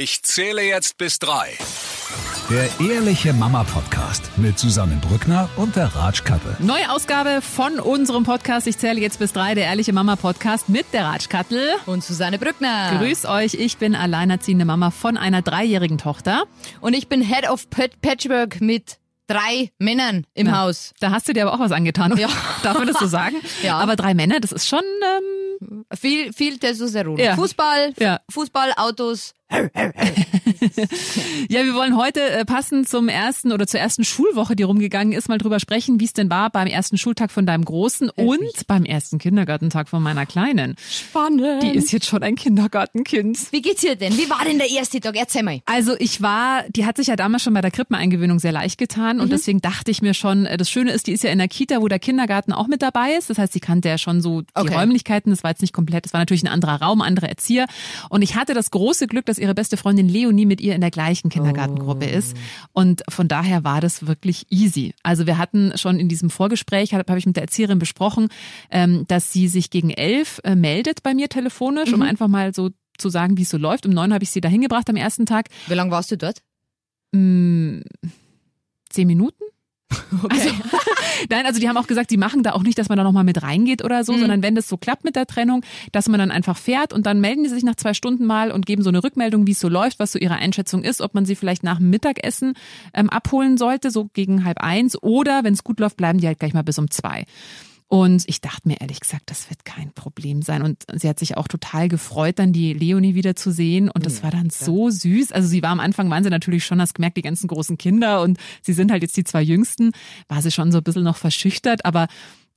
Ich zähle jetzt bis drei. Der Ehrliche Mama Podcast mit Susanne Brückner und der Ratsch Kattel. Neue Ausgabe von unserem Podcast. Ich zähle jetzt bis drei, der Ehrliche Mama Podcast mit der Ratsch Kattel. Und Susanne Brückner. Grüß euch, ich bin alleinerziehende Mama von einer dreijährigen Tochter. Und ich bin Head of Pat Patchwork mit drei Männern im Na, Haus. Da hast du dir aber auch was angetan. Ja. Darf man das so sagen? Ja. Aber drei Männer, das ist schon, ähm, Viel, viel Testosteron. Ja. Fußball, Ja. Fußball, Autos. Ja, wir wollen heute äh, passend zum ersten oder zur ersten Schulwoche, die rumgegangen ist, mal drüber sprechen, wie es denn war beim ersten Schultag von deinem Großen und beim ersten Kindergartentag von meiner Kleinen. Spannend. Die ist jetzt schon ein Kindergartenkind. Wie geht's ihr denn? Wie war denn der erste Tag? Erzähl mal. Also ich war, die hat sich ja damals schon bei der Krippeneingewöhnung sehr leicht getan und deswegen dachte ich mir schon, äh, das Schöne ist, die ist ja in der Kita, wo der Kindergarten auch mit dabei ist. Das heißt, sie kannte ja schon so die Okay. Räumlichkeiten. Das war jetzt nicht komplett, das war natürlich ein anderer Raum, andere Erzieher. Und ich hatte das große Glück, dass ihre beste Freundin Leonie mit ihr in der gleichen Kindergartengruppe ist. Und von daher war das wirklich easy. Also wir hatten schon in diesem Vorgespräch, habe hab ich mit der Erzieherin besprochen, ähm, dass sie sich gegen elf äh, meldet bei mir telefonisch, um einfach mal so zu sagen, wie es so läuft. Um neun habe ich sie da hingebracht am ersten Tag. Wie lange warst du dort? Mm, Zehn Minuten? Also, nein, also die haben auch gesagt, die machen da auch nicht, dass man da nochmal mit reingeht oder so, sondern wenn das so klappt mit der Trennung, dass man dann einfach fährt und dann melden die sich nach zwei Stunden mal und geben so eine Rückmeldung, wie es so läuft, was so ihre Einschätzung ist, ob man sie vielleicht nach dem Mittagessen ähm, abholen sollte, so gegen halb eins, oder wenn es gut läuft, bleiben die halt gleich mal bis um zwei. Und ich dachte mir ehrlich gesagt, das wird kein Problem sein. Und sie hat sich auch total gefreut, dann die Leonie wieder zu sehen. Und das war dann so süß. Also sie war am Anfang, waren sie natürlich schon, hast gemerkt, die ganzen großen Kinder und sie sind halt jetzt die zwei Jüngsten, war sie schon so ein bisschen noch verschüchtert, aber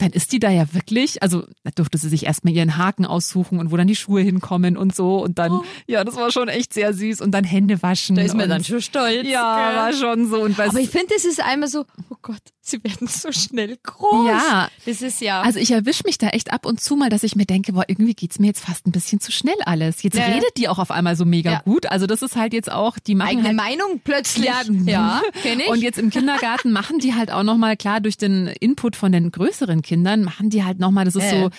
dann ist die da ja wirklich, also da durfte sie sich erstmal ihren Haken aussuchen und wo dann die Schuhe hinkommen und so. Und dann, ja, das war schon echt sehr süß. Und dann Hände waschen. Da ist man dann schon stolz. Ja, gell? war schon so. Und Aber ich finde, das ist einmal so, oh Gott, sie werden so schnell groß. Ja. Das ist ja. Also ich erwische mich da echt ab und zu mal, dass ich mir denke, boah, irgendwie geht's mir jetzt fast ein bisschen zu schnell alles. Jetzt Ja. redet die auch auf einmal so mega Ja. gut. Also das ist halt jetzt auch, die machen eigene halt Meinung plötzlich. Ja, ja kenn ich. Und jetzt im Kindergarten machen die halt auch nochmal, klar, durch den Input von den größeren Kindern, machen die halt nochmal, das ist ja. so,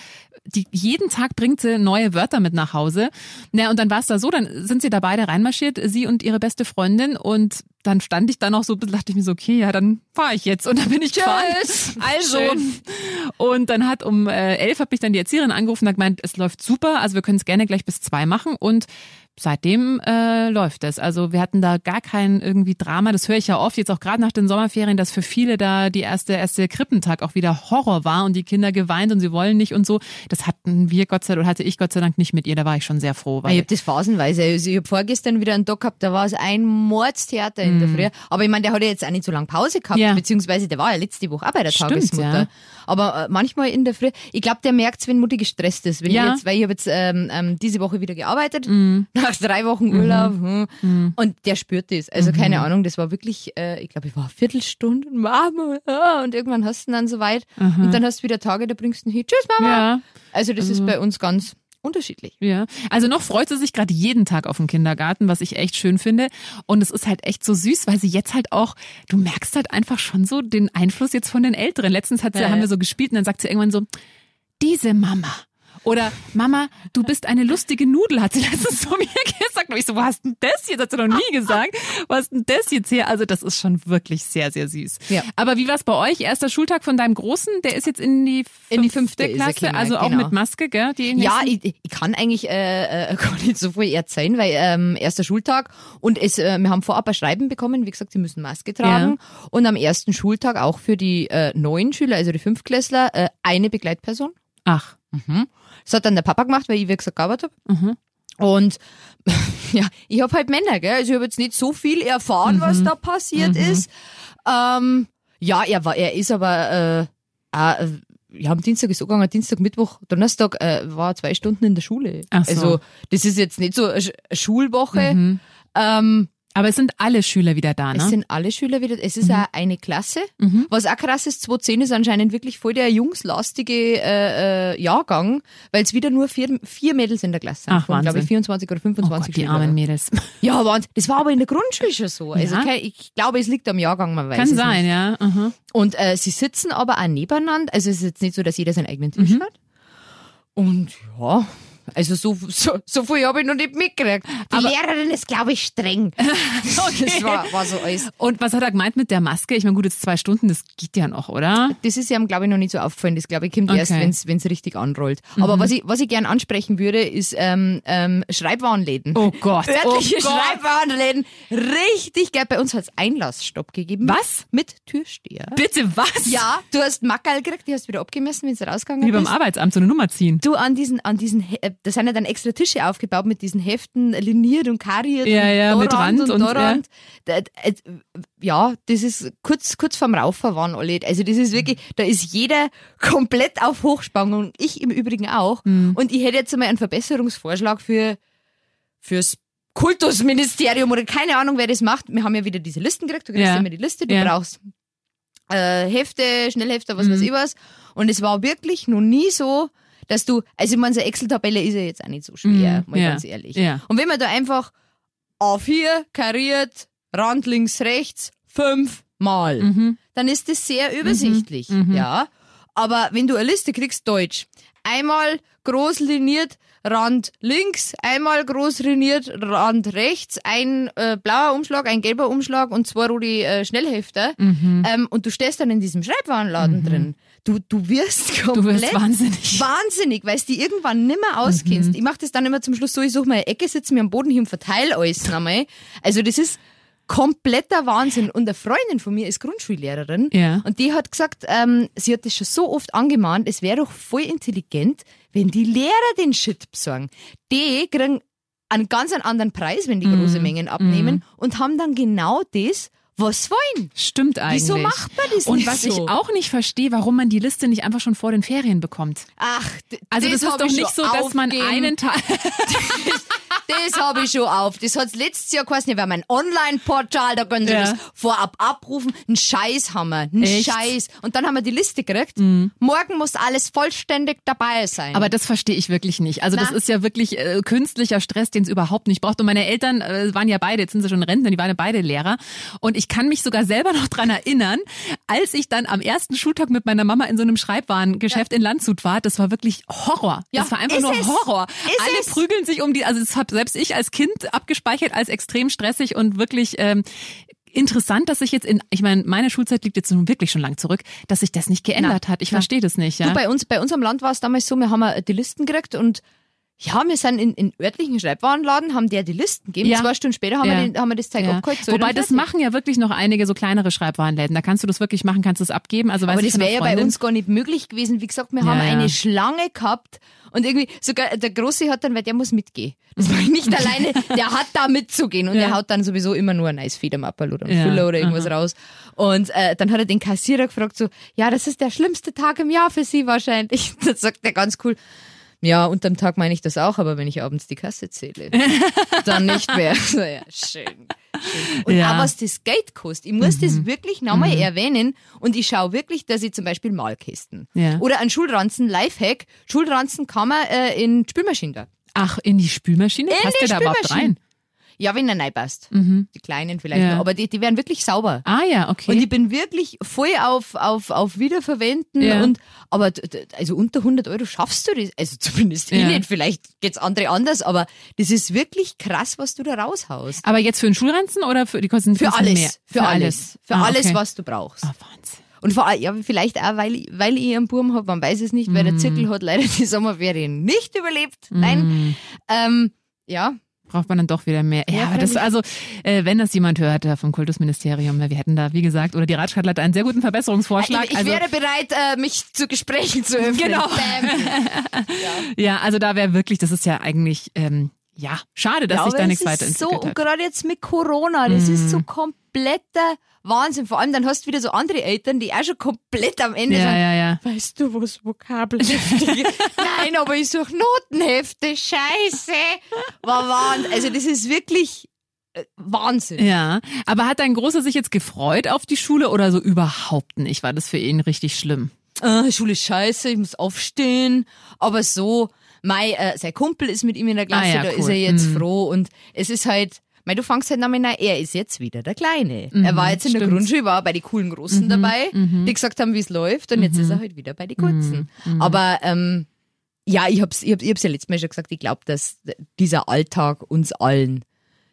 die, jeden Tag bringt sie neue Wörter mit nach Hause. Na, und dann war es da so, dann sind sie da beide reinmarschiert, sie und ihre beste Freundin und dann stand ich da noch so, dachte ich mir so, okay, ja, dann fahre ich jetzt. Und dann bin ich gefahren. Also. Schön. Und dann hat um äh, elf hat mich dann die Erzieherin angerufen und hat gemeint, es läuft super, also wir können es gerne gleich bis zwei machen und seitdem äh, läuft es. Also wir hatten da gar kein irgendwie Drama. Das höre ich ja oft, jetzt auch gerade nach den Sommerferien, dass für viele da die erste erste Krippentag auch wieder Horror war und die Kinder geweint und sie wollen nicht und so. Das hatten wir Gott sei Dank, hatte ich Gott sei Dank nicht mit ihr. Da war ich schon sehr froh. Ich Weil, habe das phasenweise. Also ich habe vorgestern wieder einen Tag gehabt, da war es ein Mordstheater in der Früh. Aber ich meine, der hat ja jetzt auch nicht so lange Pause gehabt, Mhm. Ja. beziehungsweise der war ja letzte Woche auch bei der Stimmt, Tagesmutter. ja. Aber äh, manchmal in der Früh, ich glaube, der merkt's, wenn Mutti gestresst ist. Wenn Ja. Mhm. ich jetzt, weil ich habe jetzt ähm, ähm, diese Woche wieder gearbeitet, nach drei Wochen Urlaub, hm, und der spürt das. Also Mhm. keine Ahnung, das war wirklich, äh, ich glaube, ich war eine Viertelstunde, Mama, ah, und irgendwann hast du ihn dann soweit. Und dann hast du wieder Tage, da bringst du ihn hin, tschüss Mama. ja. Also das ist bei uns ganz unterschiedlich. Ja, also noch freut sie sich gerade jeden Tag auf den Kindergarten, was ich echt schön finde. Und es ist halt echt so süß, weil sie jetzt halt auch, du merkst halt einfach schon so den Einfluss jetzt von den Älteren. Letztens hat sie, Ja, haben wir so gespielt und dann sagt sie irgendwann so, diese Mama. Oder Mama, du bist eine lustige Nudel, hat sie letztens zu mir gesagt. Und ich so, wo hast denn das jetzt? Hat sie noch nie gesagt. Wo hast denn das jetzt her? Also das ist schon wirklich sehr, sehr süß. Ja. Aber wie war's bei euch? Erster Schultag von deinem Großen, der ist jetzt in die fünfte, In die fünfte Klasse, gekommen, also auch genau. mit Maske, gell? Die Ja, ich, ich kann eigentlich äh, äh, gar nicht so viel erzählen, weil ähm, erster Schultag und es, äh, wir haben vorab ein Schreiben bekommen, wie gesagt, sie müssen Maske tragen und am ersten Schultag auch für die äh, neuen Schüler, also die Fünftklässler, äh, eine Begleitperson. Ach. Das hat dann der Papa gemacht, weil ich, wie gesagt, gearbeitet habe. Mhm. Und ja, ich habe halt Männer, gell? Also ich habe jetzt nicht so viel erfahren, was Mhm. da passiert ist. Ähm, ja, er war, er ist aber äh, äh, ja, am Dienstag ist gegangen, Dienstag, Mittwoch, Donnerstag äh, war er zwei Stunden in der Schule. So. Also das ist jetzt nicht so eine Schulwoche. Mhm. Ähm, Aber es sind alle Schüler wieder da, es ne? sind alle Schüler wieder, es ist auch eine Klasse. Mhm. Was auch krass ist, 2010 ist anscheinend wirklich voll der jungslastige äh, äh, Jahrgang, weil es wieder nur vier, vier Mädels in der Klasse sind. Ach, von, glaube Wahnsinn. ich, 24 oder Oh 25 Gott, die Schüler. armen Mädels. Ja, Wahnsinn. Das war aber in der Grundschule schon so. Also Ja. kein, ich glaube, es liegt am Jahrgang, man weiß Kann es sein, Nicht. ja. Mhm. Und äh, sie sitzen aber auch nebeneinander. Also es ist jetzt nicht so, dass jeder seinen eigenen Tisch Mhm. hat. Und ja, Also so, so, so viel habe ich noch nicht mitgekriegt. Die Aber- Lehrerin ist, glaube ich, streng. Das war, war so alles. Und was hat er gemeint mit der Maske? Ich meine, gut, jetzt zwei Stunden, das geht ja noch, oder? Das ist ihm, glaube ich, noch nicht so aufgefallen. Das, glaube ich, kommt Okay. erst, wenn es richtig anrollt. Aber was ich, was ich gern ansprechen würde, ist ähm, ähm, Schreibwarenläden. Oh Gott, Örtliche oh Gott. Schreibwarenläden. Richtig geil. Bei uns hat es Einlassstopp gegeben. Was? Mit Türsteher. Bitte was? Ja, du hast Mackerl gekriegt, die hast du wieder abgemessen, wenn du rausgegangen Wie beim bist. Arbeitsamt so eine Nummer ziehen. Du an diesen, an diesen, äh, da sind ja dann extra Tische aufgebaut mit diesen Heften, liniert und kariert. Ja, und ja, da mit Rand und- da Rand. Da- äh, Ja, das ist kurz, kurz vorm Raufen waren alle. Also das ist wirklich, da ist jeder komplett auf Hochspannung und ich im Übrigen auch. Mhm. Und ich hätte jetzt mal einen Verbesserungsvorschlag für, fürs Kultusministerium oder keine Ahnung, wer das macht. Wir haben ja wieder diese Listen gekriegt. Du kriegst Ja. immer die Liste, du Ja. brauchst äh, Hefte, Schnellhefte, was Mhm. weiß ich was. Und es war wirklich noch nie so, dass du, also ich meine, so eine Excel-Tabelle ist ja jetzt auch nicht so schwer, Mhm, mal ja, ganz ehrlich. ja. Und wenn man da einfach A4 kariert, Rand links, rechts, fünfmal, Mhm. dann ist das sehr übersichtlich, ja. Aber wenn du eine Liste kriegst, Deutsch, einmal groß liniert, Rand links, einmal groß liniert, Rand rechts, ein äh, blauer Umschlag, ein gelber Umschlag und zwei rote äh, Schnellhefter. Mhm. Ähm, und du stehst dann in diesem Schreibwarenladen drin. Du, du wirst komplett wirst wahnsinnig. wahnsinnig, weil es die irgendwann nimmer auskennst. Mhm. Ich mache das dann immer zum Schluss so, ich suche mal eine Ecke, sitze mir am Boden hier und verteile alles nochmal. Also das ist kompletter Wahnsinn. Und eine Freundin von mir ist Grundschullehrerin Ja. und die hat gesagt, ähm, sie hat das schon so oft angemahnt, es wäre doch voll intelligent, wenn die Lehrer den Shit besorgen. Die kriegen einen ganz anderen Preis, wenn die Mhm. große Mengen abnehmen und haben dann genau das, was wollen. Stimmt eigentlich. Wieso macht man das Und nicht was so? ich auch nicht verstehe, warum man die Liste nicht einfach schon vor den Ferien bekommt. Ach, Also das, ist doch ich nicht so, dass man einen Tag... Das habe ich schon auf. Das hat's letztes Jahr geheißen, wir haben ein Online-Portal, da können Sie Ja. das vorab abrufen. Ein Scheiß haben wir. Ein Echt? Mhm. Scheiß. Und dann haben wir die Liste gekriegt. Morgen muss alles vollständig dabei sein. Aber das verstehe ich wirklich nicht. Also das Na? ist ja wirklich äh, künstlicher Stress, den es überhaupt nicht braucht. Und meine Eltern äh, waren ja beide, jetzt sind sie schon Rentner, die waren ja beide Lehrer. Und ich kann mich sogar selber noch dran erinnern, als ich dann am ersten Schultag mit meiner Mama in so einem Schreibwarengeschäft in Landshut war. Das war wirklich Horror. Ja, das war einfach nur es. Horror. Ist Alle es. prügeln sich um die, also das habe selbst ich als Kind abgespeichert als extrem stressig und wirklich ähm, interessant, dass sich jetzt in, ich meine, meine Schulzeit liegt jetzt nun wirklich schon lang zurück, dass sich das nicht geändert hat. Ich verstehe das nicht. Ja. Du, bei uns, bei uns am Land war es damals so, wir haben die Listen gekriegt und ja, wir sind in, in örtlichen Schreibwarenladen, haben der die Listen gegeben. Ja. Zwei Stunden später haben, Ja. wir, den, haben wir das Zeug Ja. abgeholt. Wobei und das machen ja wirklich noch einige so kleinere Schreibwarenläden. Da kannst du das wirklich machen, kannst du es abgeben. Also Aber ich das wäre ja bei uns gar nicht möglich gewesen. Wie gesagt, wir haben eine Schlange gehabt und irgendwie sogar der Große hat dann, weil der muss mitgehen. Das war nicht alleine, der hat da mitzugehen und der haut dann sowieso immer nur ein nice Federmappel oder ein Ja, Füller oder irgendwas raus. Und äh, dann hat er den Kassierer gefragt so, ja, das ist der schlimmste Tag im Jahr für Sie wahrscheinlich. Dann sagt er ganz cool, ja, unterm Tag meine ich das auch, aber wenn ich abends die Kasse zähle, dann nicht mehr. So, ja, schön. schön. Und Ja. Mhm. auch was das Geld kostet. Ich muss das wirklich nochmal erwähnen und ich schaue wirklich, dass ich zum Beispiel Malkästen Ja. oder ein Schulranzen, Lifehack, Schulranzen kann man äh, in die Spülmaschine da. Ach, in die Spülmaschine? In Passt die der da überhaupt rein? Ja, wenn er rein passt. Die kleinen vielleicht Ja. noch, aber die, die werden wirklich sauber. Ah ja, okay. Und ich bin wirklich voll auf, auf, auf Wiederverwenden Ja. und, aber, also unter 100 Euro schaffst du das, also zumindest ich Ja. nicht, vielleicht geht's andere anders, aber das ist wirklich krass, was du da raushaust. Aber jetzt für einen Schulranzen oder für die kosten Für alles, mehr? für, alles, für Ah, alles, okay. was du brauchst. Ah, Wahnsinn. Und vor allem, ja, vielleicht auch, weil, ich- weil ich einen Buben habe, man weiß es nicht, weil der Zirkel hat leider die Sommerferien nicht überlebt. Nein. Ähm, ja, Braucht man dann doch wieder mehr. Ja, Ja, aber das, also, äh, wenn das jemand hört äh, vom Kultusministerium, wir hätten da, wie gesagt, oder die Ratschkattel hat einen sehr guten Verbesserungsvorschlag. ich, ich also, wäre bereit, äh, mich zu Gesprächen zu öffnen. Genau. Bam. ja, also da wäre wirklich, das ist ja eigentlich, ähm, ja, schade, dass Ja, sich da nichts weiterentwickelt so, hat. und gerade jetzt mit Corona, das ist so kompletter Wahnsinn. Vor allem dann hast du wieder so andere Eltern, die auch schon komplett am Ende Ja, sind. ja, ja. Weißt du, was Vokabelhefte Nein, aber ich suche Notenhefte. Scheiße. War Wahnsinn. Also das ist wirklich äh, Wahnsinn. Ja, aber hat dein Großer sich jetzt gefreut auf die Schule oder so überhaupt nicht? War das für ihn richtig schlimm? Äh, Schule ist scheiße, ich muss aufstehen. Aber so, mei, äh, sein Kumpel ist mit ihm in der Klasse, Ah ja, da cool. ist er jetzt Mhm. froh. Und es ist halt, mei, du fängst halt damit an, er ist jetzt wieder der Kleine. er war jetzt in der Mhm, stimmt. Mhm, Grundschule, war bei den coolen Großen dabei, die gesagt haben, wie es läuft. Und jetzt ist er halt wieder bei den Kurzen. Aber ähm, ja, ich hab's, ich, hab, ich hab's ja letztes Mal schon gesagt, ich glaube, dass dieser Alltag uns allen,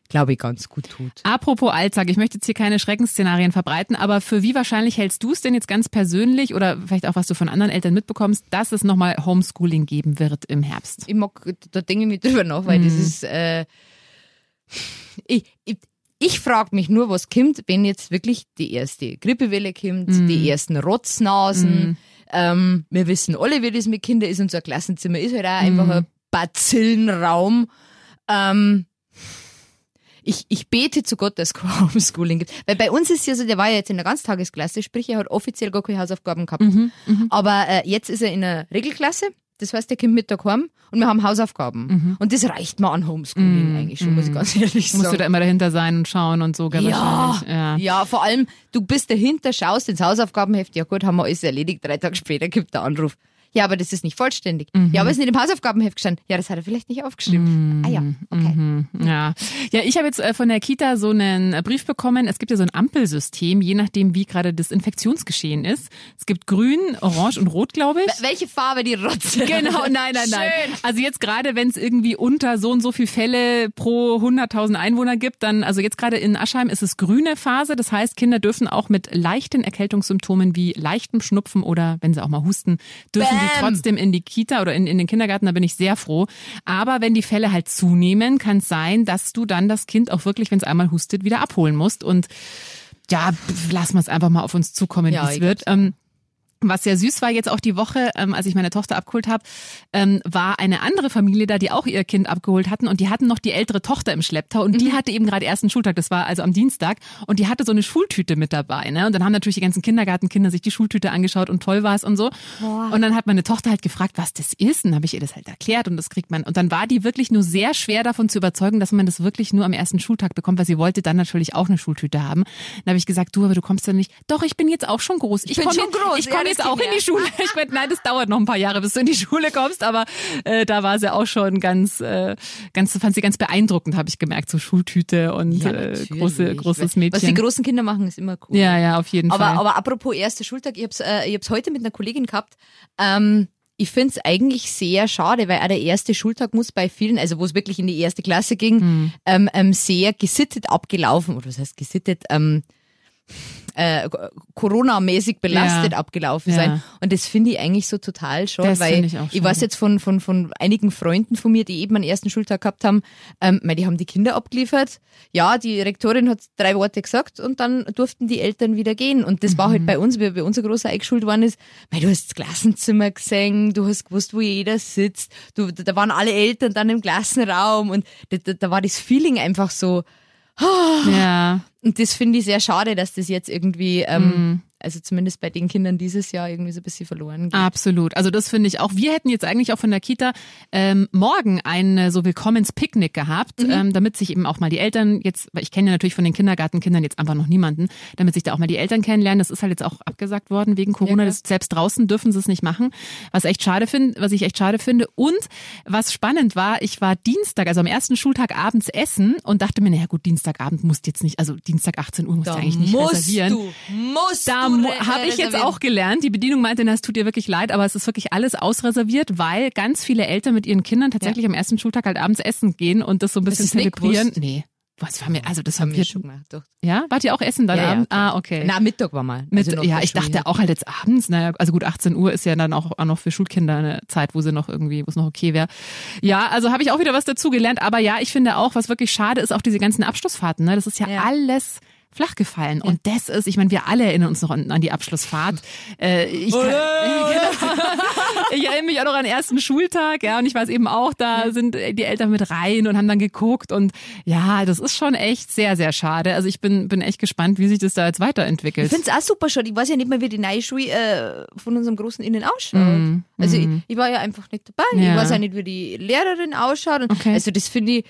glaube ich, ganz gut tut. Apropos Alltag, ich möchte jetzt hier keine Schreckensszenarien verbreiten, aber für wie wahrscheinlich hältst du es denn jetzt ganz persönlich oder vielleicht auch was du von anderen Eltern mitbekommst, dass es nochmal Homeschooling geben wird im Herbst? Ich mag, da denke ich nicht drüber nach, weil das ist, äh, ich, ich, ich frage mich nur, was kommt, wenn jetzt wirklich die erste Grippewelle kommt, die ersten Rotznasen. Ähm, wir wissen alle, wie das mit Kindern ist. Unser Klassenzimmer ist halt auch einfach ein Bazillenraum. Ähm, ich, ich bete zu Gott, dass es kein Homeschooling gibt. Weil bei uns ist ja so, der war ja jetzt in der Ganztagesklasse, sprich, er hat offiziell gar keine Hausaufgaben gehabt. Aber äh, jetzt ist er in einer Regelklasse. Das heißt, er kommt Mittag heim und wir haben Hausaufgaben. Und das reicht mir an Homeschooling eigentlich schon, muss ich ganz ehrlich sagen. Musst du da immer dahinter sein und schauen und so, gell, Ja, wahrscheinlich. Ja. ja, vor allem, du bist dahinter, schaust ins Hausaufgabenheft, ja gut, haben wir alles erledigt, drei Tage später gibt der Anruf. Ja, aber das ist nicht vollständig. Ja, aber es ist nicht im Hausaufgabenheft gestanden. Ja, das hat er vielleicht nicht aufgeschrieben. Ah ja, okay. Ja, ja ich habe jetzt äh, von der Kita so einen äh, Brief bekommen. Es gibt ja so ein Ampelsystem, je nachdem, wie gerade das Infektionsgeschehen ist. Es gibt grün, orange und rot, glaube ich. Welche Farbe die Rotze? Genau, nein, nein, nein. Schön. Also jetzt gerade, wenn es irgendwie unter so und so viel Fälle pro 100.000 Einwohner gibt, dann, also jetzt gerade in Aschheim ist es grüne Phase. Das heißt, Kinder dürfen auch mit leichten Erkältungssymptomen wie leichtem Schnupfen oder wenn sie auch mal husten, dürfen Bäm. trotzdem in die Kita oder in, in den Kindergarten. Da bin ich sehr froh. Aber wenn die Fälle halt zunehmen, kann es sein, dass du dann das Kind auch wirklich, wenn es einmal hustet, wieder abholen musst. Und ja, lassen wir es einfach mal auf uns zukommen, Ja, wie es wird. Ähm, was sehr süß war jetzt auch die Woche, ähm, als ich meine Tochter abgeholt habe, ähm, war eine andere Familie da, die auch ihr Kind abgeholt hatten und die hatten noch die ältere Tochter im Schlepptau und die hatte eben gerade ersten Schultag, das war also am Dienstag und die hatte so eine Schultüte mit dabei. Ne? Und dann haben natürlich die ganzen Kindergartenkinder sich die Schultüte angeschaut und toll war es und so. Und dann hat meine Tochter halt gefragt, was das ist und dann habe ich ihr das halt erklärt und das kriegt man. Und dann war die wirklich nur sehr schwer davon zu überzeugen, dass man das wirklich nur am ersten Schultag bekommt, weil sie wollte dann natürlich auch eine Schultüte haben. Dann habe ich gesagt, du, aber du kommst ja nicht. Doch, ich bin jetzt auch schon groß. Ich, bin komm schon jetzt, groß. Ich komme jetzt auch in die. Schule. Ich meinte, nein, das dauert noch ein paar Jahre, bis du in die Schule kommst, aber äh, da war sie auch schon ganz, äh, ganz, fand sie ganz beeindruckend, habe ich gemerkt, so Schultüte und Ja, äh, große, großes Was die Mädchen. großen Kinder machen, ist immer cool. Ja, ja, auf jeden Aber, Fall. aber apropos erster Schultag, ich hab's, äh, ich hab's heute mit einer Kollegin gehabt. Ähm, ich find's eigentlich sehr schade, weil auch der erste Schultag muss bei vielen, also wo es wirklich in die erste Klasse ging, Hm. ähm, ähm, sehr gesittet abgelaufen, oder was heißt gesittet, ähm, äh, Corona-mäßig belastet Ja. abgelaufen Ja. sein. Und das finde ich eigentlich so total schade, Das weil ich auch schade. weiß jetzt von, von, von einigen Freunden von mir, die eben einen ersten Schultag gehabt haben, ähm, die haben die Kinder abgeliefert. Ja, die Rektorin hat drei Worte gesagt und dann durften die Eltern wieder gehen. Und das war Mhm. halt bei uns, wie bei unser großer eingeschult worden ist, mei, du hast das Klassenzimmer gesehen, du hast gewusst, wo jeder sitzt, du, da waren alle Eltern dann im Klassenraum und da, da, da war das Feeling einfach so, ja. Und das finde ich sehr schade, dass das jetzt irgendwie, ähm, Mhm. Also zumindest bei den Kindern dieses Jahr irgendwie so ein bisschen verloren geht. Absolut. Also das finde ich auch. Wir hätten jetzt eigentlich auch von der Kita ähm, morgen ein äh, so Willkommenspicknick gehabt, Mhm. ähm, damit sich eben auch mal die Eltern jetzt, weil ich kenne ja natürlich von den Kindergartenkindern jetzt einfach noch niemanden, damit sich da auch mal die Eltern kennenlernen. Das ist halt jetzt auch abgesagt worden wegen Corona. klar. das, selbst draußen dürfen sie es nicht machen, was echt schade finde, was ich echt schade finde. Und was spannend war, ich war Dienstag, also am ersten Schultag abends essen und dachte mir, naja gut, Dienstagabend musst jetzt nicht, also Dienstag 18 Uhr musst du eigentlich nicht reservieren. du, musst Da du habe ich jetzt auch gelernt. Die Bedienung meinte, na, es tut ihr wirklich leid, aber es ist wirklich alles ausreserviert, weil ganz viele Eltern mit ihren Kindern tatsächlich am ersten Schultag halt abends essen gehen und das so ein bisschen zelebrieren. Nee. Was war mir, also das haben haben wir schon gemacht. Doch. Ja? Wart ihr auch essen dann Ja, ja, ah, okay. Na, Mittag war mal. Mit, Also ja, ich dachte auch halt jetzt abends, naja, also gut, 18 Uhr ist ja dann auch, auch noch für Schulkinder eine Zeit, wo sie noch irgendwie, wo es noch okay wäre. Ja, also habe ich auch wieder was dazu gelernt, aber ja, ich finde auch, was wirklich schade ist, auch diese ganzen Abschlussfahrten, ne? Das ist ja, Ja. alles flach gefallen. Und das ist, ich meine, wir alle erinnern uns noch an, an die Abschlussfahrt. Äh, ich, kann, ich erinnere mich auch noch an den ersten Schultag, ja, und ich weiß eben auch, da sind die Eltern mit rein und haben dann geguckt und ja, das ist schon echt sehr, sehr schade. Also ich bin, bin echt gespannt, wie sich das da jetzt weiterentwickelt. Ich finde es auch super schade. Ich weiß ja nicht mehr, wie die neue Schule äh, von unserem Großen innen ausschaut. Also ich, ich war ja einfach nicht dabei. Ja. Ich weiß auch nicht, wie die Lehrerin ausschaut. Okay. Also das finde ich,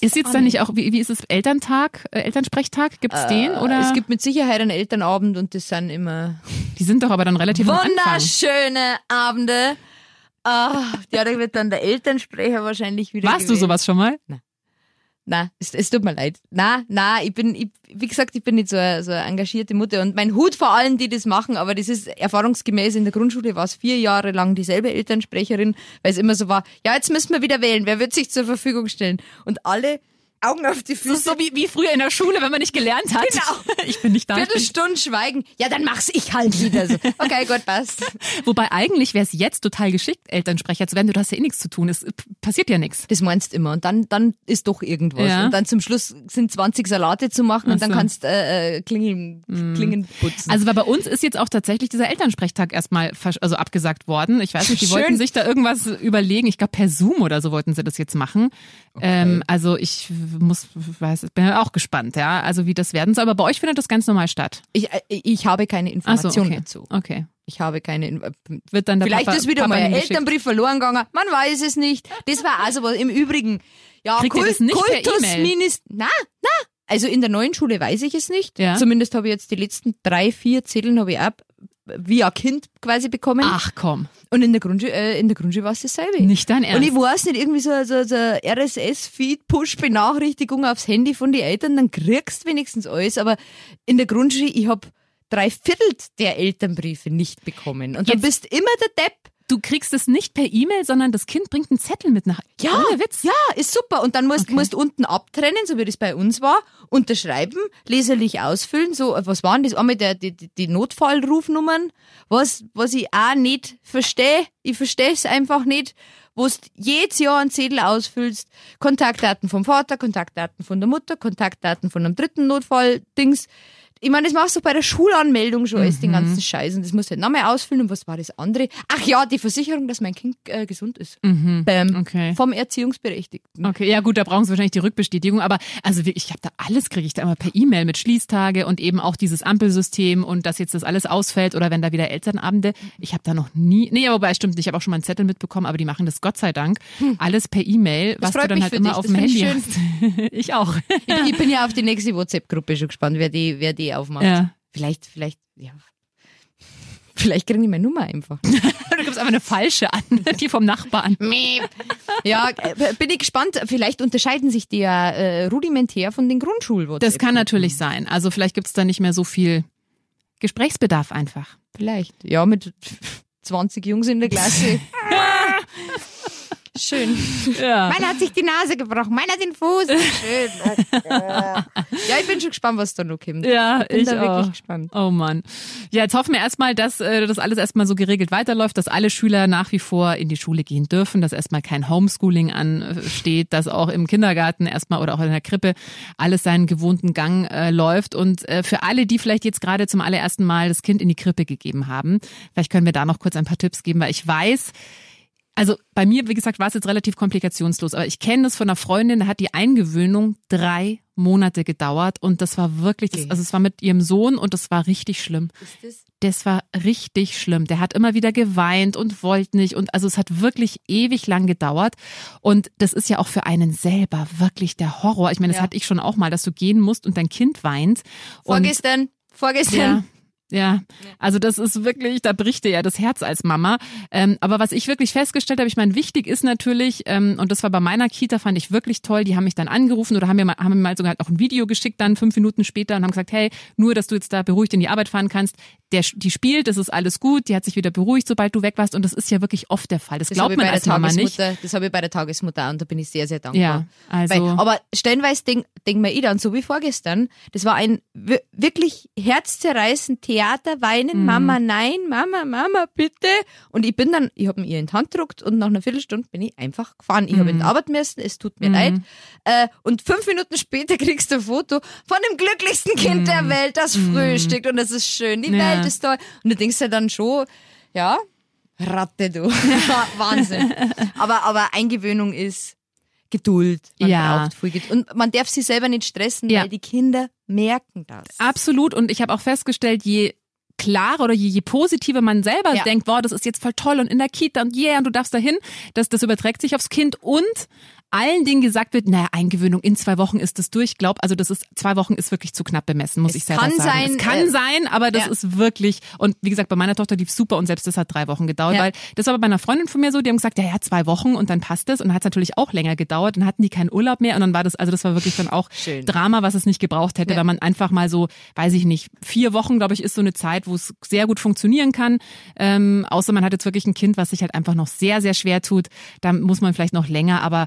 Ist jetzt dann nicht auch, wie, wie ist es, Elterntag, äh, Elternsprechtag? Gibt's den? Oder? es gibt mit Sicherheit einen Elternabend und das sind immer die sind doch aber dann relativ wunderschöne Abende. Ah, ja, da wird dann der Elternsprecher wahrscheinlich wieder Warst du gewählt. sowas schon mal? Na, es, es tut mir leid. Na, na, ich bin, ich, wie gesagt, ich bin nicht so eine, so eine engagierte Mutter und mein Hut vor allen, die das machen, aber das ist erfahrungsgemäß in der Grundschule war es vier Jahre lang dieselbe Elternsprecherin, weil es immer so war, ja, jetzt müssen wir wieder wählen, wer wird sich zur Verfügung stellen? Und alle Augen auf die Das Füße. ist so wie, wie früher in der Schule, wenn man nicht gelernt hat. Genau. Ich bin nicht da. Viertelstunde schweigen. Ja, dann mach's ich halt wieder so. Okay, gut, passt. Wobei eigentlich wäre es jetzt total geschickt, Elternsprecher zu werden. Du hast ja eh nichts zu tun. Es p- passiert ja nichts. Das meinst immer. Und dann, dann ist doch irgendwas. Ja. Und dann zum Schluss sind 20 Salate zu machen und Ach dann so. kannst äh, äh, Klingeln, Klingen putzen. Also weil bei uns ist jetzt auch tatsächlich dieser Elternsprechtag erstmal also abgesagt worden. Ich weiß nicht, die Schön. wollten sich da irgendwas überlegen. Ich glaube per Zoom oder so wollten sie das jetzt machen. Ähm, also ich muss, weiß, bin auch gespannt, ja. Also wie das werden soll. Aber bei euch findet das ganz normal statt. ich, äh, ich habe keine Ach so, okay. dazu. Okay. Ich habe keine. In- Wird dann der Vielleicht Papa, ist wieder Papa mal ein hingeschickt. Elternbrief verloren gegangen. Man weiß es nicht. Das war also was. Im Übrigen, ja, Kriegt das nicht? Kultusminister. Na, na. Also in der neuen Schule weiß ich es nicht. Ja. Zumindest habe ich jetzt die letzten drei, vier Zetteln habe ich ab via Kind quasi bekommen. Ach komm, Und in der Grundschule, äh, in der Grundschule war es dasselbe. nicht dein Und Ernst. ich weiß nicht, irgendwie so, so, so RSS-Feed-Push-Benachrichtigung aufs Handy von den Eltern, dann kriegst du wenigstens alles. Aber in der Grundschule, ich habe drei Viertel der Elternbriefe nicht bekommen. Und dann Jetzt- bist immer der Depp. Du kriegst es nicht per E-Mail, sondern das Kind bringt einen Zettel mit nach. Ja, Ohne Witz. ja, ist super. Und dann musst Okay. musst unten abtrennen, so wie das bei uns war, unterschreiben, leserlich ausfüllen. So, was waren das? Einmal der, die, die- Notfallrufnummern, was, was ich auch nicht verstehe. Ich verstehe es einfach nicht. Wo du jedes Jahr einen Zettel ausfüllst, Kontaktdaten vom Vater, Kontaktdaten von der Mutter, Kontaktdaten von einem dritten Notfall-Dings. Ich meine, das machst du bei der Schulanmeldung schon alles, den ganzen Scheiß. Und das musst du halt nochmal ausfüllen. Und was war das andere? Ach ja, die Versicherung, dass mein Kind äh, gesund ist. Bäm. Okay. Vom Erziehungsberechtigten. Okay, ja gut, da brauchen sie wahrscheinlich die Rückbestätigung, aber also wirklich, ich habe da alles kriege ich da immer per E-Mail mit Schließtage und eben auch dieses Ampelsystem und dass jetzt das alles ausfällt oder wenn da wieder Elternabende. Ich habe da noch nie, nee, aber wobei stimmt ich habe auch schon mal einen Zettel mitbekommen, aber die machen das Gott sei Dank alles per E-Mail, was du dann mich halt für immer dich, auf das dem Handy ich hast. ich auch. Ich, bin- ich bin ja auf die nächste WhatsApp-Gruppe schon gespannt, wer die, wer die aufmacht. Ja. Vielleicht, vielleicht, ja. Vielleicht kriegen die meine Nummer einfach. Du gibst einfach eine falsche an, die vom Nachbarn. ja, äh, bin ich gespannt. Vielleicht unterscheiden sich die ja äh, rudimentär von den grundschul Das kann natürlich sein. Also vielleicht gibt's da nicht mehr so viel Gesprächsbedarf einfach. Vielleicht. Ja, mit 20 Jungs in der Klasse. Schön. Ja. Meiner hat sich die Nase gebrochen, meiner den Fuß. Schön. ja, ich bin schon gespannt, was da noch kommt. Ja, bin ich da wirklich auch. gespannt. Oh Mann. Ja, jetzt hoffen wir erstmal, dass äh, das alles erstmal so geregelt weiterläuft, dass alle Schüler nach wie vor in die Schule gehen dürfen, dass erstmal kein Homeschooling ansteht, dass auch im Kindergarten erstmal oder auch in der Krippe alles seinen gewohnten Gang äh, läuft. Und äh, für alle, die vielleicht jetzt gerade zum allerersten Mal das Kind in die Krippe gegeben haben, vielleicht können wir da noch kurz ein paar Tipps geben, weil ich weiß, also bei mir, wie gesagt, war es jetzt relativ komplikationslos, aber ich kenne das von einer Freundin, da hat die Eingewöhnung drei Monate gedauert und das war wirklich, das, also es war mit ihrem Sohn und das war richtig schlimm. Das war richtig schlimm. Der hat immer wieder geweint und wollte nicht und also es hat wirklich ewig lang gedauert und das ist ja auch für einen selber wirklich der Horror. Ich meine, das Ja. hatte ich schon auch mal, dass du gehen musst und dein Kind weint. Vorgestern, vorgestern. ja. Ja, also das ist wirklich, da bricht dir ja das Herz als Mama. Ähm, aber was ich wirklich festgestellt habe, ich meine, wichtig ist natürlich, ähm, und das war bei meiner Kita, fand ich wirklich toll, die haben mich dann angerufen oder haben mir mal, haben mir mal sogar auch ein Video geschickt, dann fünf Minuten später und haben gesagt, hey, nur, dass du jetzt da beruhigt in die Arbeit fahren kannst, der, die spielt, das ist alles gut, die hat sich wieder beruhigt, sobald du weg warst und das ist ja wirklich oft der Fall. Das, Das glaubt man als Mama nicht. Das habe ich bei der Tagesmutter und da bin ich sehr, sehr dankbar. Ja, also- Weil, aber stellenweise denk, denk mir ich dann, so wie vorgestern, das war ein wi- wirklich herzzerreißend Theater, weinen, Mhm. Mama, nein, Mama, Mama, bitte. Und ich bin dann, ich habe mir ihr in die Hand gedruckt und nach einer Viertelstunde bin ich einfach gefahren. Ich habe in die Arbeit müssen, es tut mir leid. Äh, und fünf Minuten später kriegst du ein Foto von dem glücklichsten Kind der Welt, das frühstückt und das ist schön, die Ja. Welt ist toll. Und du denkst ja dann schon, ja, Ratte du. Wahnsinn. Aber, aber Eingewöhnung ist Geduld. Man Ja. braucht viel Geduld. Und man darf sich selber nicht stressen, Ja. weil die Kinder merken das. Absolut. Und ich habe auch festgestellt, je klarer oder je, je positiver man selber Ja. denkt, wow, das ist jetzt voll toll und in der Kita und yeah, und du darfst dahin, das, das überträgt sich aufs Kind und allen Dingen gesagt wird, naja, Eingewöhnung in zwei Wochen ist es durch. Ich glaube, also das ist, zwei Wochen ist wirklich zu knapp bemessen, muss Es ich selber kann sagen. sein, es kann äh, sein, aber das ja. ist wirklich, und wie gesagt, bei meiner Tochter lief super und selbst das hat drei Wochen gedauert, Ja. weil das war bei einer Freundin von mir so, die haben gesagt, ja, ja, zwei Wochen und dann passt es und dann hat es natürlich auch länger gedauert und hatten die keinen Urlaub mehr und dann war das, also das war wirklich dann auch Schön. Drama, was es nicht gebraucht hätte, Ja. weil man einfach mal so, weiß ich nicht, vier Wochen, glaube ich, ist so eine Zeit, wo es sehr gut funktionieren kann. Ähm, außer man hat jetzt wirklich ein Kind, was sich halt einfach noch sehr, sehr schwer tut. Da muss man vielleicht noch länger, aber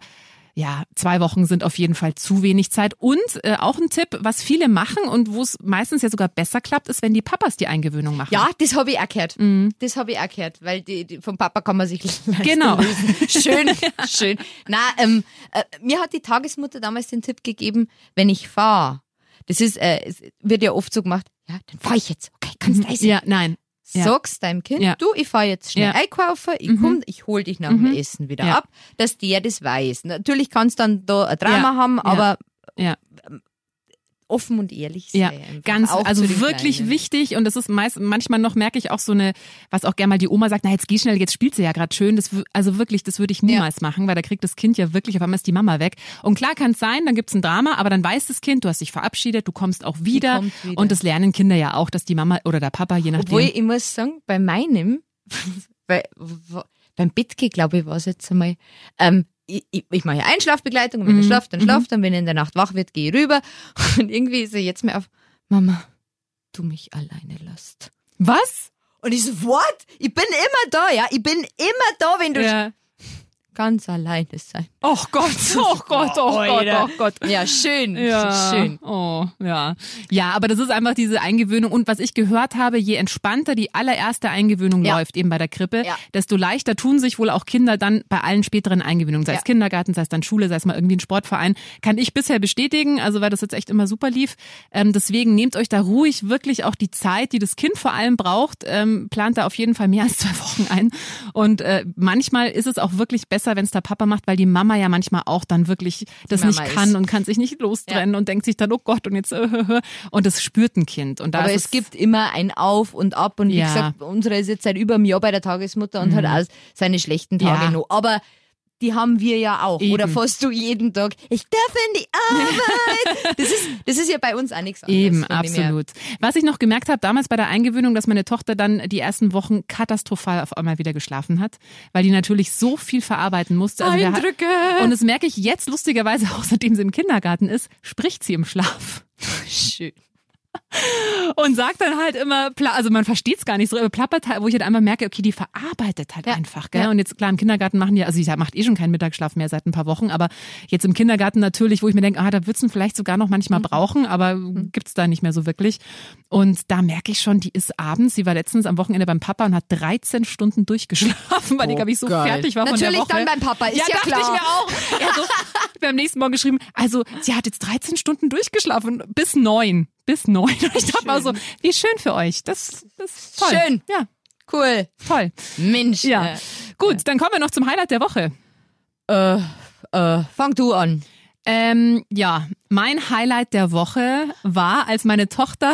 ja, zwei Wochen sind auf jeden Fall zu wenig Zeit. Und äh, auch ein Tipp, was viele machen und wo es meistens ja sogar besser klappt, ist, wenn die Papas die Eingewöhnung machen. Ja, das habe ich auch gehört. Das habe ich gehört, weil die, die, vom Papa kann man sich leisten Genau. lösen. Schön, schön. Na, ähm, äh, mir hat die Tagesmutter damals den Tipp gegeben, wenn ich fahre, das ist, äh, es wird ja oft so gemacht, ja, dann fahre ich jetzt. Okay, ganz leise. Ja, nein. Ja. Sagst deinem Kind, Ja. du, ich fahr jetzt schnell Ja. einkaufen, ich komm, ich hol dich nach dem Essen wieder ab, dass der das weiß. Natürlich kannst dann da ein Drama haben, aber Ja. Offen und ehrlich sein. Ja, ganz, Auch also wirklich Kleinen. wichtig und das ist meist, manchmal noch merke ich auch so eine, was auch gerne mal die Oma sagt, na jetzt geh schnell, jetzt spielt sie ja gerade schön. Das, also wirklich, das würde ich niemals machen, weil da kriegt das Kind ja wirklich, auf einmal ist die Mama weg. Und klar kann es sein, dann gibt's ein Drama, aber dann weiß das Kind, du hast dich verabschiedet, du kommst auch wieder. wieder. Und das lernen Kinder ja auch, dass die Mama oder der Papa, je nachdem. Obwohl, ich muss sagen, bei meinem, bei, beim Bettgeh, glaube ich, war es jetzt einmal, ähm, ich, ich, mache ja Einschlafbegleitung und wenn er Mhm. schlaft, dann schlaft, und wenn er in der Nacht wach wird, gehe ich rüber und irgendwie ist er jetzt mir auf, Mama, du mich alleine lässt. was? Und ich so, what? Ich bin immer da, ja, ich bin immer da, wenn du Ja. Ganz alleine sein. Oh Gott, oh Gott, oh Gott, oh Gott. Ja, schön, Ja. schön. Oh, ja. Ja, aber das ist einfach diese Eingewöhnung. Und was ich gehört habe, je entspannter die allererste Eingewöhnung Ja. läuft, eben bei der Krippe, Ja. desto leichter tun sich wohl auch Kinder dann bei allen späteren Eingewöhnungen, sei es. Kindergarten, sei es dann Schule, sei es mal irgendwie ein Sportverein. Kann ich bisher bestätigen, also weil das jetzt echt immer super lief. Ähm, deswegen nehmt euch da ruhig wirklich auch die Zeit, die das Kind vor allem braucht. Ähm, plant da auf jeden Fall mehr als zwei Wochen ein. Und äh, manchmal ist es auch wirklich besser, wenn es der Papa macht, weil die Mama ja manchmal auch dann wirklich das nicht kann ist. und kann sich nicht lostrennen und denkt sich dann, oh Gott, und jetzt, äh, und das spürt ein Kind. Und da Aber es gibt immer ein Auf und Ab und wie Ja. Mhm. gesagt, unsere ist jetzt seit über einem Jahr bei der Tagesmutter und hat auch seine schlechten Tage Ja. noch. Aber die haben wir ja auch. Eben. Oder fast du jeden Tag, ich darf in die Arbeit. das, ist, das ist ja bei uns auch nichts anderes. Eben, absolut. Was ich noch gemerkt habe damals bei der Eingewöhnung, dass meine Tochter dann die ersten Wochen katastrophal auf einmal wieder geschlafen hat, weil die natürlich so viel verarbeiten musste. Also Eindrücke. Und das merke ich jetzt lustigerweise auch, seitdem sie im Kindergarten ist, spricht sie im Schlaf. Schön. Und sagt dann halt immer, also man versteht es gar nicht so, aber plappert halt, wo ich halt einmal merke, okay, die verarbeitet halt Ja. einfach, gell? Ja. Und jetzt klar im Kindergarten machen die, also sie macht eh schon keinen Mittagsschlaf mehr seit ein paar Wochen, aber jetzt im Kindergarten natürlich, wo ich mir denke, ah, da wird's ihn vielleicht sogar noch manchmal brauchen, aber gibt's da nicht mehr so wirklich. Und da merke ich schon, die ist abends, sie war letztens am Wochenende beim Papa und hat 13 Stunden durchgeschlafen, weil die, Oh, glaube ich, so geil. fertig war Natürlich von der Woche. dann beim Papa, ist ja, ja dachte klar. ich mir auch. Er so, beim nächsten Morgen geschrieben, also sie hat jetzt 13 Stunden durchgeschlafen, bis neun. Bis neun. Und ich dachte mal so, wie schön für euch. Das, das ist toll. Schön. Ja, Cool. toll. Mensch. Ja. Gut, dann kommen wir noch zum Highlight der Woche. Äh, äh, fang du an. Ähm, ja, mein Highlight der Woche war, als meine Tochter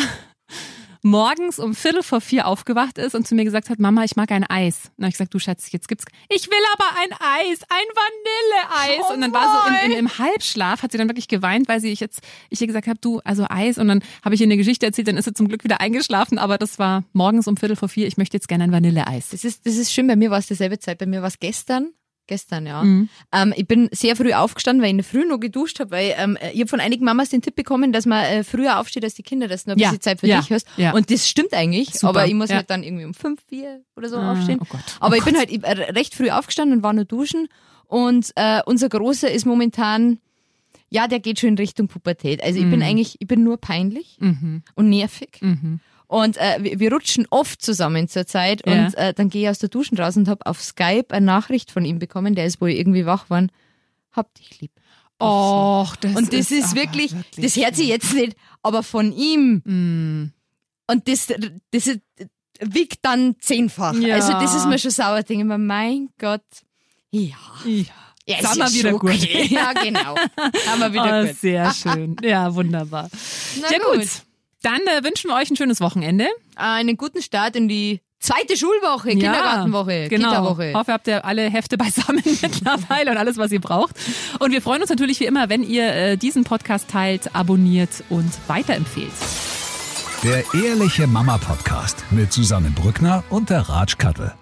morgens um Viertel vor vier aufgewacht ist und zu mir gesagt hat, Mama, ich mag ein Eis. Und dann ich gesagt, du Schatz, jetzt gibt's, ich will aber ein Eis, ein Vanilleeis. Oh und dann war so im, im, im Halbschlaf, hat sie dann wirklich geweint, weil sie ich jetzt, ich ihr gesagt habe, du, also Eis. Und dann habe ich ihr eine Geschichte erzählt, dann ist sie zum Glück wieder eingeschlafen, aber das war morgens um Viertel vor vier, ich möchte jetzt gerne ein Vanilleeis. Das ist, das ist schön. Bei mir war es dieselbe Zeit. Bei mir war es gestern. Gestern, ja. Mhm. Ähm, ich bin sehr früh aufgestanden, weil ich in der Früh noch geduscht habe, weil ähm, ich habe von einigen Mamas den Tipp bekommen, dass man äh, früher aufsteht als die Kinder, dass du noch ein Ja, bisschen Zeit für ja, dich hast. ja. Und das stimmt eigentlich, Super, aber ich muss halt dann irgendwie um fünf, vier oder so Ah, aufstehen. oh Gott, oh aber ich Gott. bin halt ich, äh, recht früh aufgestanden und war nur duschen. Und äh, unser Großer ist momentan, ja, der geht schon in Richtung Pubertät. Also ich bin eigentlich, ich bin nur peinlich Mhm. und nervig. Und äh, wir, wir rutschen oft zusammen zur Zeit Ja. und äh, dann gehe ich aus der Duschen raus und habe auf Skype eine Nachricht von ihm bekommen, der ist wohl irgendwie wach geworden. Hab dich lieb. Och, das Und das ist, aber wirklich, das hört sich jetzt nicht, aber von ihm. Mm. Und das, das ist, wiegt dann zehnfach. Ja. Also das ist mir schon sauer. Denke mir, mein Gott. Ja. Ja. ja ist ja wieder schon gut. okay. Ja, genau. Haben wir wieder Ah, gut. sehr schön. Ja, wunderbar. Na ja gut. Dann äh, wünschen wir euch ein schönes Wochenende. Einen guten Start in die Zweite Schulwoche, Kindergartenwoche, genau. Kita-Woche. Hoffe, habt ihr alle Hefte beisammen mittlerweile und alles, was ihr braucht. Und wir freuen uns natürlich wie immer, wenn ihr äh, diesen Podcast teilt, abonniert und weiterempfehlt. Der Ehrliche Mama Podcast mit Susanne Brückner und der Ratsch Kattel.